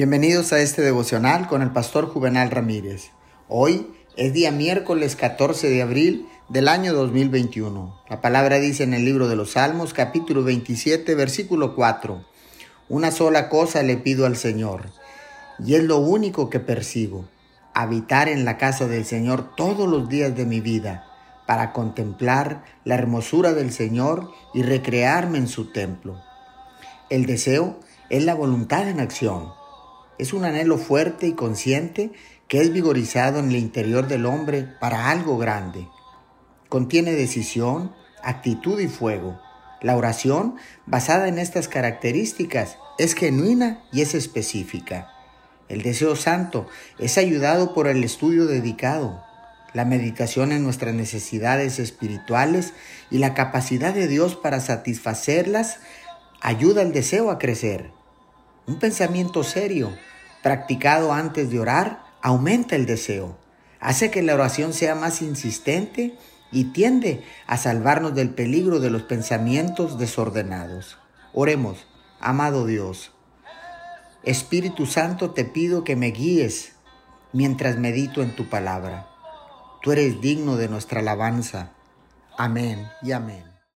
Bienvenidos a este devocional con el pastor Juvenal Ramírez. Hoy es día miércoles 14 de abril del año 2021. La palabra dice en el libro de los Salmos capítulo 27 versículo 4. Una sola cosa le pido al Señor, y es lo único que persigo, habitar en la casa del Señor todos los días de mi vida, para contemplar la hermosura del Señor y recrearme en su templo. El deseo es la voluntad en acción es un anhelo fuerte y consciente que es vigorizado en el interior del hombre para algo grande. Contiene decisión, actitud y fuego. La oración, basada en estas características, es genuina y es específica. El deseo santo es ayudado por el estudio dedicado, la meditación en nuestras necesidades espirituales y la capacidad de Dios para satisfacerlas ayuda al deseo a crecer. Un pensamiento serio, practicado antes de orar, aumenta el deseo, hace que la oración sea más insistente y tiende a salvarnos del peligro de los pensamientos desordenados. Oremos, amado Dios. Espíritu Santo, te pido que me guíes mientras medito en tu palabra. Tú eres digno de nuestra alabanza. Amén y amén.